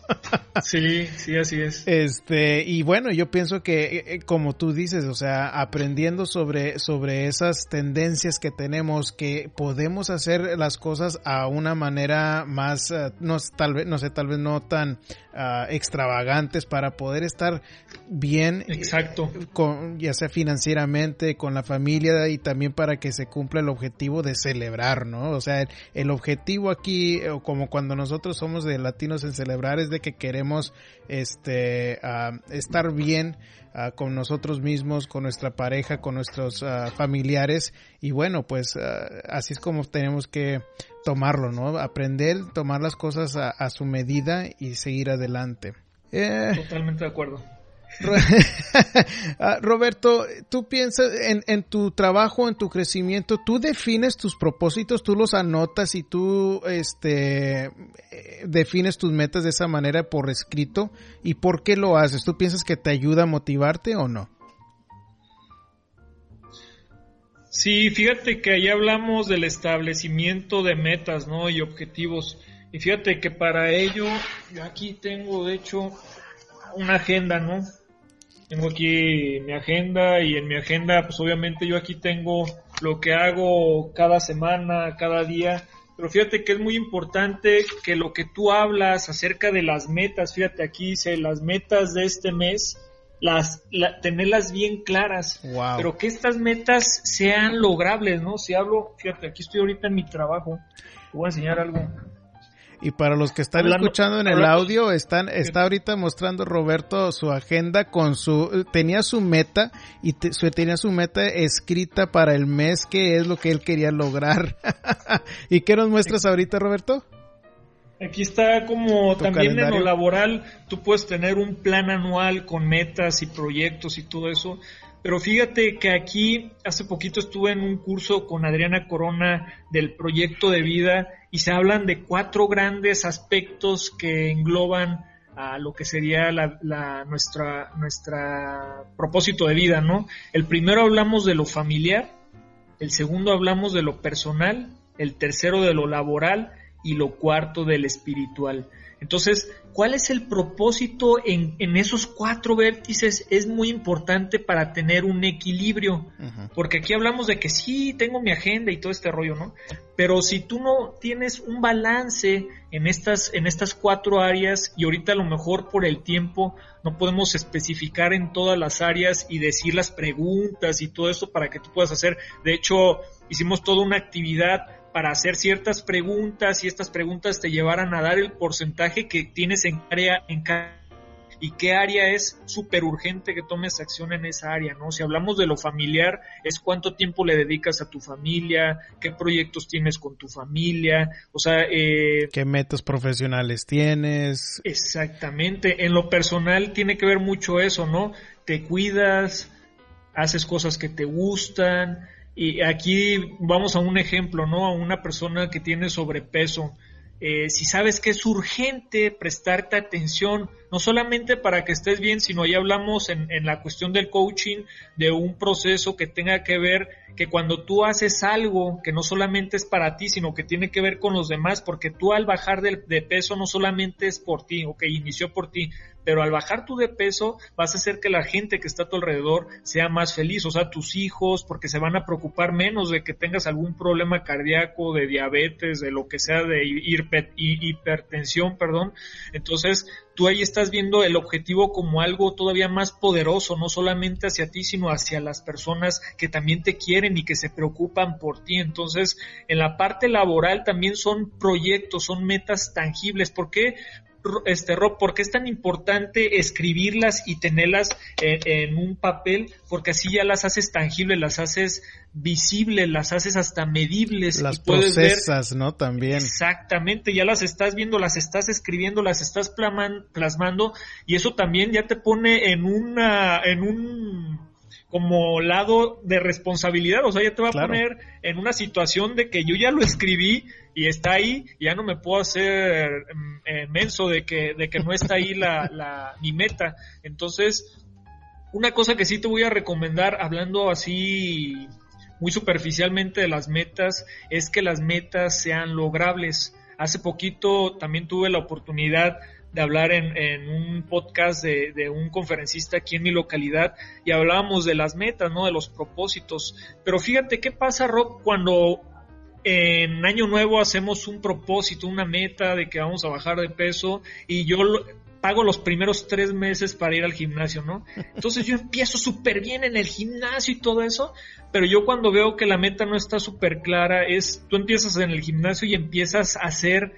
sí, sí, así es. Este, y bueno, yo pienso que, eh, eh, como tú dices, o sea, aprendiendo sobre, sobre esas tendencias que tenemos, que podemos hacer las cosas a una manera más, eh, no, tal vez, no sé, tal vez no tan ah, extravagantes para poder estar bien. Exacto. Con, ya sea financieramente, con la familia y también para que se cumpla el objetivo de celebrar, ¿no? O sea, el, objetivo aquí, como cuando nosotros somos de latinos en celebrar, es de que queremos, este, estar bien con nosotros mismos, con nuestra pareja, con nuestros familiares y bueno, pues así es como tenemos que tomarlo, ¿no? Aprender, tomar las cosas a, su medida y seguir adelante. Eh, Totalmente de acuerdo. <laughs> Ah, Roberto, tú piensas en, en, tu trabajo, en tu crecimiento, tú defines tus propósitos, tú los anotas y tú este, eh, defines tus metas de esa manera por escrito. ¿Y por qué lo haces? ¿Tú piensas que te ayuda a motivarte o no? Sí, fíjate que ahí hablamos del establecimiento de metas, ¿no? Y objetivos. Y fíjate que para ello, yo aquí tengo, de hecho, una agenda, ¿no? Tengo aquí mi agenda y en mi agenda, pues obviamente yo aquí tengo lo que hago cada semana, cada día. Pero fíjate que es muy importante que lo que tú hablas acerca de las metas, fíjate aquí dice las metas de este mes, las tenerlas bien claras, pero que estas metas sean logrables, ¿no? Si hablo, fíjate, aquí estoy ahorita en mi trabajo, te voy a enseñar algo. Y para los que están escuchando en el audio, están, está ahorita mostrando Roberto su agenda con su, tenía su meta y tenía su meta escrita para el mes que es lo que él quería lograr. <laughs> ¿Y qué nos muestras ahorita, Roberto? Aquí está como también en lo laboral, tú puedes tener un plan anual con metas y proyectos y todo eso. Pero fíjate que aquí hace poquito estuve en un curso con Adriana Corona del proyecto de vida y se hablan de cuatro grandes aspectos que engloban a lo que sería la, nuestra, nuestra propósito de vida, ¿no? El primero hablamos de lo familiar, el segundo hablamos de lo personal, el tercero de lo laboral y lo cuarto del espiritual. Entonces, ¿cuál es el propósito en, en esos cuatro vértices? Es muy importante para tener un equilibrio, porque aquí hablamos de que sí, tengo mi agenda y todo este rollo, ¿no? Pero si tú no tienes un balance en estas, en estas cuatro áreas y ahorita a lo mejor por el tiempo no podemos especificar en todas las áreas y decir las preguntas y todo eso para que tú puedas hacer. De hecho, hicimos toda una actividad para hacer ciertas preguntas y estas preguntas te llevaran a dar el porcentaje que tienes en área en cada y qué área es súper urgente que tomes acción en esa área, ¿no? Si hablamos de lo familiar, es cuánto tiempo le dedicas a tu familia, qué proyectos tienes con tu familia, o sea... Eh, ¿Qué metas profesionales tienes? Exactamente, en lo personal tiene que ver mucho eso, ¿no? Te cuidas, haces cosas que te gustan, y aquí vamos a un ejemplo, ¿no? A una persona que tiene sobrepeso. Eh, si sabes que es urgente prestarte atención, no solamente para que estés bien, sino ya hablamos en, en, la cuestión del coaching de un proceso que tenga que ver que cuando tú haces algo que no solamente es para ti, sino que tiene que ver con los demás, porque tú al bajar de, peso no solamente es por ti, ok, inició por ti, pero al bajar tú de peso vas a hacer que la gente que está a tu alrededor sea más feliz, o sea, tus hijos, porque se van a preocupar menos de que tengas algún problema cardíaco, de diabetes, de lo que sea, de hipertensión, perdón. Entonces, tú ahí estás viendo el objetivo como algo todavía más poderoso, no solamente hacia ti, sino hacia las personas que también te quieren y que se preocupan por ti. Entonces, en la parte laboral también son proyectos, son metas tangibles. ¿Por qué? Este Rob, ¿por qué es tan importante escribirlas y tenerlas en, un papel? Porque así ya las haces tangibles, las haces visibles, las haces hasta medibles. Las procesas, ¿no? También. Exactamente, ya las estás viendo, las estás escribiendo, las estás plasmando y eso también ya te pone en una, en un como lado de responsabilidad, o sea, ya te va a poner en una situación de que yo ya lo escribí y está ahí, y ya no me puedo hacer mm, eh, menso de que, de que no está ahí la, la, mi meta. Entonces, una cosa que sí te voy a recomendar, hablando así muy superficialmente de las metas, es que las metas sean logrables. Hace poquito también tuve la oportunidad de hablar en, un podcast de, un conferencista aquí en mi localidad y hablábamos de las metas, ¿no? De los propósitos. Pero fíjate qué pasa, Rob, cuando en Año Nuevo hacemos un propósito, una meta de que vamos a bajar de peso y yo pago los primeros tres meses para ir al gimnasio, ¿no? Entonces yo empiezo súper bien en el gimnasio y todo eso, pero yo cuando veo que la meta no está súper clara es, tú empiezas en el gimnasio y empiezas a hacer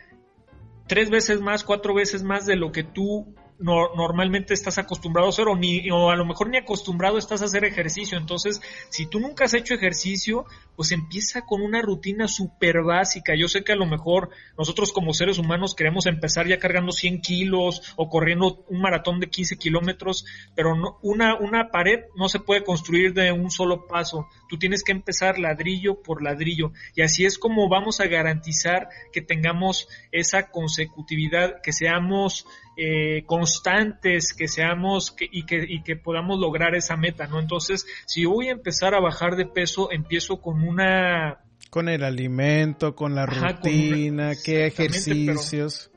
tres veces más, cuatro veces más de lo que tú normalmente estás acostumbrado a hacer o, ni, o a lo mejor ni acostumbrado estás a hacer ejercicio. Entonces, si tú nunca has hecho ejercicio, pues empieza con una rutina súper básica. Yo sé que a lo mejor nosotros como seres humanos queremos empezar ya cargando 100 kilos o corriendo un maratón de 15 kilómetros, pero no, una, una pared no se puede construir de un solo paso. Tú tienes que empezar ladrillo por ladrillo. Y así es como vamos a garantizar que tengamos esa consecutividad, que seamos eh, constantes, que seamos y, que, y que podamos lograr esa meta, ¿no? Entonces, si voy a empezar a bajar de peso, empiezo con una... Con el alimento, con la rutina, qué ejercicios pero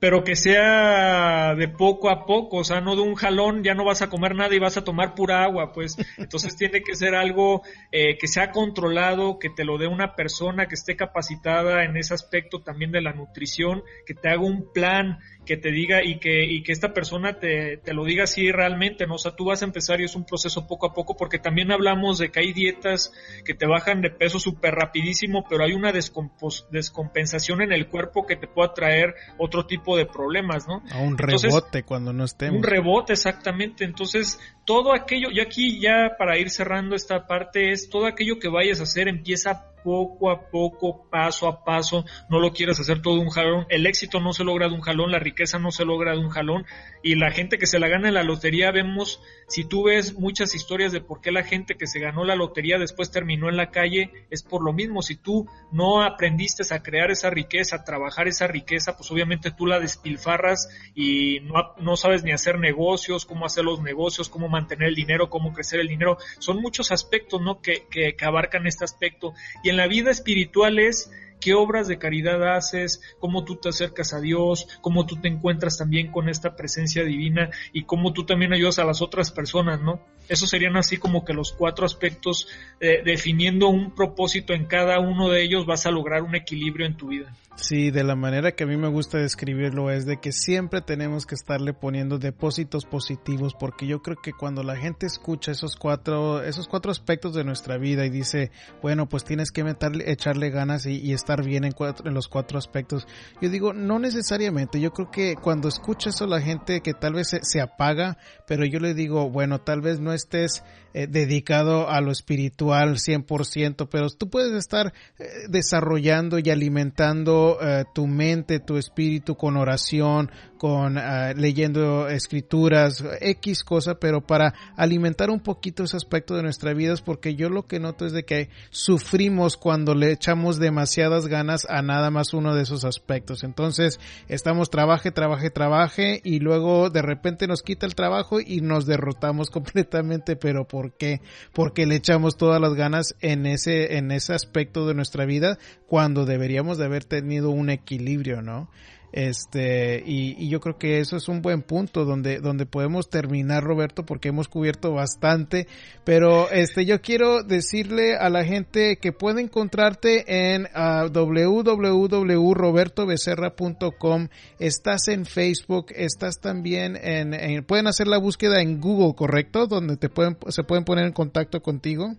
que sea de poco a poco, o sea, no de un jalón, ya no vas a comer nada y vas a tomar pura agua, pues entonces <laughs> tiene que ser algo eh, que sea controlado, que te lo dé una persona que esté capacitada en ese aspecto también de la nutrición, que te haga un plan que te diga y que, y que esta persona te, te lo diga así realmente, ¿no? O sea, tú vas a empezar y es un proceso poco a poco, porque también hablamos de que hay dietas que te bajan de peso súper rapidísimo, pero hay una descompensación en el cuerpo que te pueda traer otro tipo de problemas, ¿no? A un rebote cuando no estemos. Un rebote, exactamente. Entonces, todo aquello, y aquí ya para ir cerrando esta parte, es todo aquello que vayas a hacer empieza poco a poco, paso a paso, no lo quieras hacer todo de un jalón. El éxito no se logra de un jalón, la riqueza no se logra de un jalón. Y la gente que se la gana en la lotería, vemos, si tú ves muchas historias de por qué la gente que se ganó la lotería después terminó en la calle, es por lo mismo. Si tú no aprendiste a crear esa riqueza, a trabajar esa riqueza, pues obviamente tú la despilfarras y no, no sabes ni hacer negocios, cómo hacer los negocios, cómo mantener el dinero, cómo crecer el dinero. Son muchos aspectos, ¿no? Que, que, que abarcan este aspecto. Y en la vida espiritual es qué obras de caridad haces, cómo tú te acercas a Dios, cómo tú te encuentras también con esta presencia divina y cómo tú también ayudas a las otras personas, ¿no? Esos serían así como que los cuatro aspectos, eh, definiendo un propósito en cada uno de ellos vas a lograr un equilibrio en tu vida. Sí, de la manera que a mí me gusta describirlo es de que siempre tenemos que estarle poniendo depósitos positivos porque yo creo que cuando la gente escucha esos cuatro, esos cuatro aspectos de nuestra vida y dice, bueno, pues tienes que meterle, echarle ganas y, estar bien en, cuatro, en los cuatro aspectos. Yo digo, no necesariamente. Yo creo que cuando escucha eso la gente que tal vez se, se apaga, pero yo le digo, bueno, tal vez no estés eh, dedicado a lo espiritual 100%, pero tú puedes estar eh, desarrollando y alimentando eh, tu mente, tu espíritu con oración, con leyendo escrituras, X cosa, pero para alimentar un poquito ese aspecto de nuestra vida es porque yo lo que noto es de que sufrimos cuando le echamos demasiadas ganas a nada más uno de esos aspectos. Entonces, estamos trabaje, trabaje, trabaje y luego de repente nos quita el trabajo y nos derrotamos <laughs> completamente, pero ¿Por qué? Porque le echamos todas las ganas en ese, en ese aspecto de nuestra vida cuando deberíamos de haber tenido un equilibrio, ¿no? Este, y, yo creo que eso es un buen punto donde, donde podemos terminar, Roberto, porque hemos cubierto bastante. Pero este, yo quiero decirle a la gente que puede encontrarte en uh, www.robertobecerra.com. Estás en Facebook, estás también en, pueden hacer la búsqueda en Google, ¿correcto? Donde te pueden, se pueden poner en contacto contigo.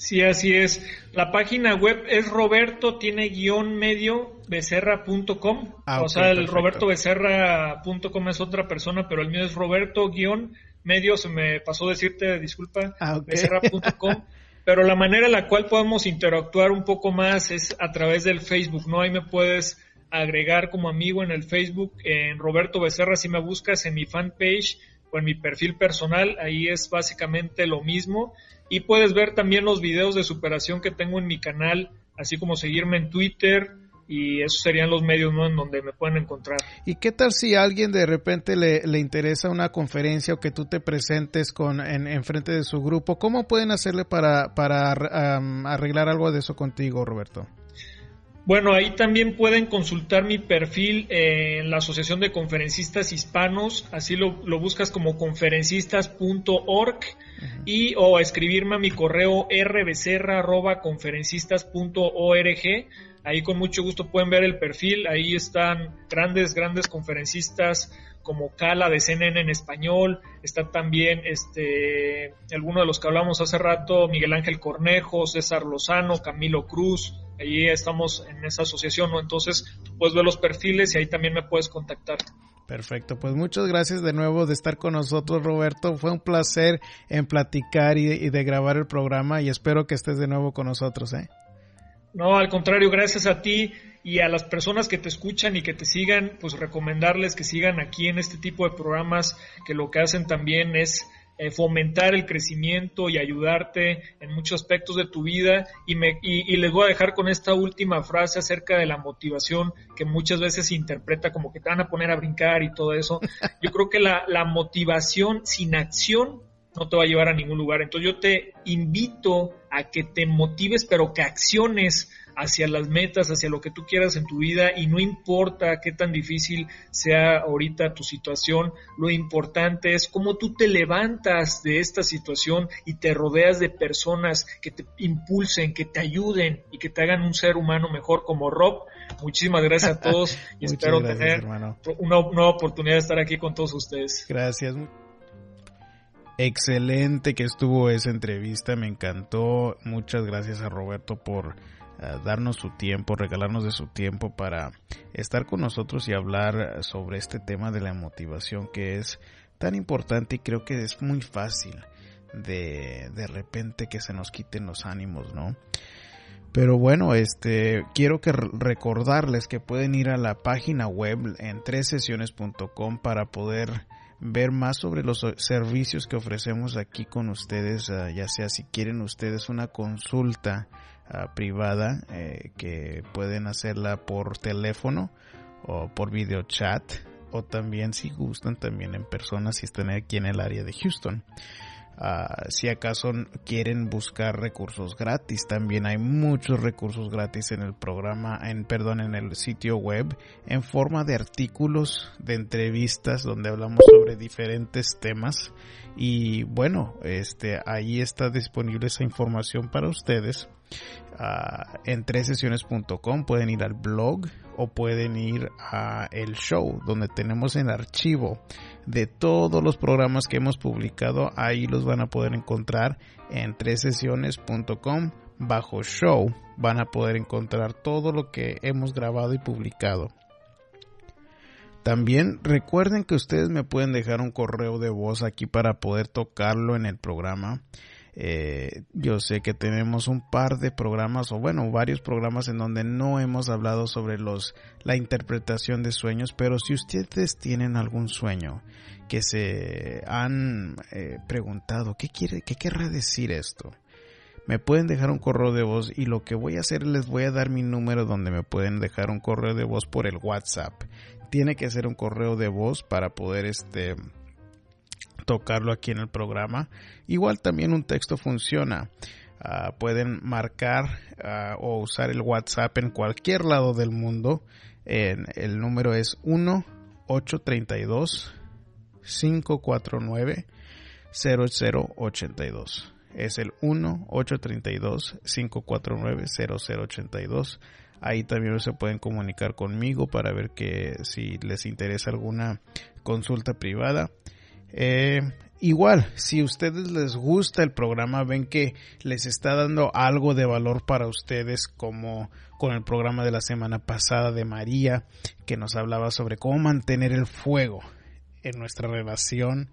Sí, así es. La página web es roberto, tiene guion medio, becerra.com. Ah, o sea, el roberto becerra.com es otra persona, pero el mío es roberto guion medio, se me pasó decirte, disculpa, ah, becerra.com. <laughs> pero la manera en la cual podemos interactuar un poco más es a través del Facebook, ¿no? Ahí me puedes agregar como amigo en el Facebook, en Roberto Becerra, si me buscas en mi fanpage o en mi perfil personal, ahí es básicamente lo mismo. Y puedes ver también los videos de superación que tengo en mi canal, así como seguirme en Twitter, y esos serían los medios en donde me pueden encontrar. ¿Y qué tal si a alguien de repente le, le interesa una conferencia o que tú te presentes con en, frente de su grupo? ¿Cómo pueden hacerle para, para arreglar algo de eso contigo, Roberto? Bueno, ahí también pueden consultar mi perfil en la Asociación de Conferencistas Hispanos, así lo, buscas como conferencistas.org y o escribirme a mi correo rbecerra.conferencistas.org. Ahí con mucho gusto pueden ver el perfil, ahí están grandes, grandes conferencistas como Cala de CNN en español, está también este alguno de los que hablamos hace rato, Miguel Ángel Cornejo, César Lozano, Camilo Cruz, ahí estamos en esa asociación, ¿no? Entonces tú puedes ver los perfiles y ahí también me puedes contactar. Perfecto, pues muchas gracias de nuevo de estar con nosotros, Roberto. Fue un placer en platicar y, y de grabar el programa y espero que estés de nuevo con nosotros, ¿eh? No, al contrario, gracias a ti y a las personas que te escuchan y que te sigan, pues recomendarles que sigan aquí en este tipo de programas que lo que hacen también es eh, fomentar el crecimiento y ayudarte en muchos aspectos de tu vida y, me, y, les voy a dejar con esta última frase acerca de la motivación que muchas veces se interpreta como que te van a poner a brincar y todo eso. <laughs> Yo creo que la, la motivación sin acción no te va a llevar a ningún lugar. Entonces yo te invito a que te motives, pero que acciones hacia las metas, hacia lo que tú quieras en tu vida y no importa qué tan difícil sea ahorita tu situación, lo importante es cómo tú te levantas de esta situación y te rodeas de personas que te impulsen, que te ayuden y que te hagan un ser humano mejor como Rob. Muchísimas gracias a <laughs> todos y espero tener una nueva oportunidad de estar aquí con todos ustedes. Gracias. Excelente que estuvo esa entrevista, me encantó. Muchas gracias a Roberto por eh, darnos su tiempo, regalarnos de su tiempo para estar con nosotros y hablar sobre este tema de la motivación que es tan importante y creo que es muy fácil de de repente que se nos quiten los ánimos, ¿no? Pero bueno, este quiero que recordarles que pueden ir a la página web en tresesiones.com para poder ver más sobre los servicios que ofrecemos aquí con ustedes, ah, ya sea si quieren ustedes una consulta ah, privada eh, que pueden hacerla por teléfono o por video chat o también si gustan también en persona si están aquí en el área de Houston. Ah, si acaso quieren buscar recursos gratis, también hay muchos recursos gratis en el programa, en perdón, en el sitio web, en forma de artículos, de entrevistas donde hablamos sobre diferentes temas y bueno, este ahí está disponible esa información para ustedes. Uh, en tresesiones.com pueden ir al blog o pueden ir a el show donde tenemos el archivo de todos los programas que hemos publicado. Ahí los van a poder encontrar en tresesiones.com bajo show. Van a poder encontrar todo lo que hemos grabado y publicado. También recuerden que ustedes me pueden dejar un correo de voz aquí para poder tocarlo en el programa eh, yo sé que tenemos un par de programas o bueno varios programas en donde no hemos hablado sobre los la interpretación de sueños pero si ustedes tienen algún sueño que se han eh, preguntado qué quiere qué querrá decir esto me pueden dejar un correo de voz y lo que voy a hacer les voy a dar mi número donde me pueden dejar un correo de voz por el WhatsApp. Tiene que ser un correo de voz para poder este tocarlo aquí en el programa. Igual también un texto funciona. Uh, pueden marcar uh, o usar el WhatsApp en cualquier lado del mundo. El número es 1 832 549 0082. Es el 1 832 549 0082. Ahí también se pueden comunicar conmigo para ver que si les interesa alguna consulta privada. Eh, igual, si ustedes les gusta el programa, ven que les está dando algo de valor para ustedes, como con el programa de la semana pasada de María, que nos hablaba sobre cómo mantener el fuego en nuestra relación.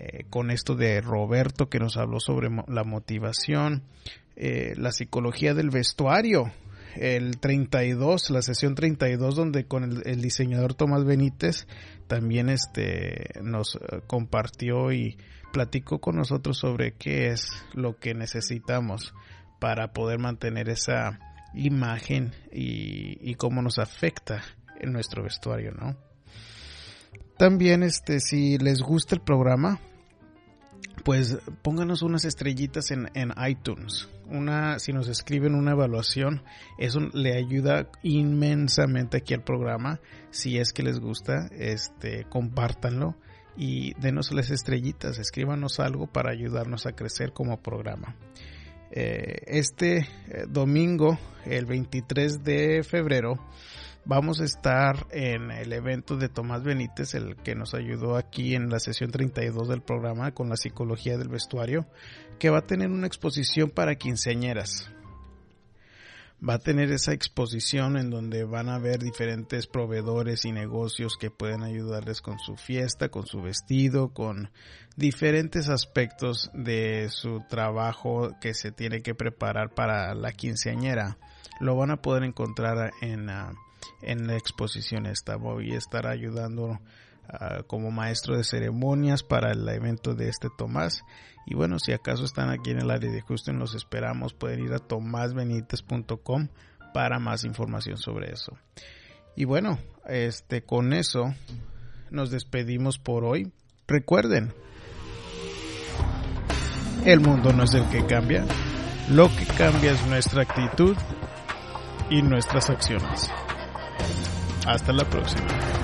Eh, con esto de Roberto que nos habló sobre la motivación, eh, la psicología del vestuario, el 32, la sesión 32 donde con el, el diseñador Tomás Benítez también este nos eh, compartió y platicó con nosotros sobre qué es lo que necesitamos para poder mantener esa imagen y, y cómo nos afecta en nuestro vestuario, ¿no? También este si les gusta el programa, pues pónganos unas estrellitas en, en, iTunes. Una, si nos escriben una evaluación, eso le ayuda inmensamente aquí al programa. Si es que les gusta, este, compártanlo y denos las estrellitas, escríbanos algo para ayudarnos a crecer como programa. Eh, este eh, domingo, el 23 de febrero, vamos a estar en el evento de Tomás Benítez, el que nos ayudó aquí en la sesión 32 del programa con la psicología del vestuario, que va a tener una exposición para quinceañeras. Va a tener esa exposición en donde van a ver diferentes proveedores y negocios que pueden ayudarles con su fiesta, con su vestido, con diferentes aspectos de su trabajo que se tiene que preparar para la quinceañera. Lo van a poder encontrar en uh, en la exposición esta. Voy a estar ayudando uh, como maestro de ceremonias para el evento de este Tomás. Y bueno, si acaso están aquí en el área de Houston, los esperamos. Pueden ir a tomásbenites.com para más información sobre eso. Y bueno, este con eso nos despedimos por hoy. Recuerden, el mundo no es el que cambia, lo que cambia es nuestra actitud y nuestras acciones. Hasta la próxima.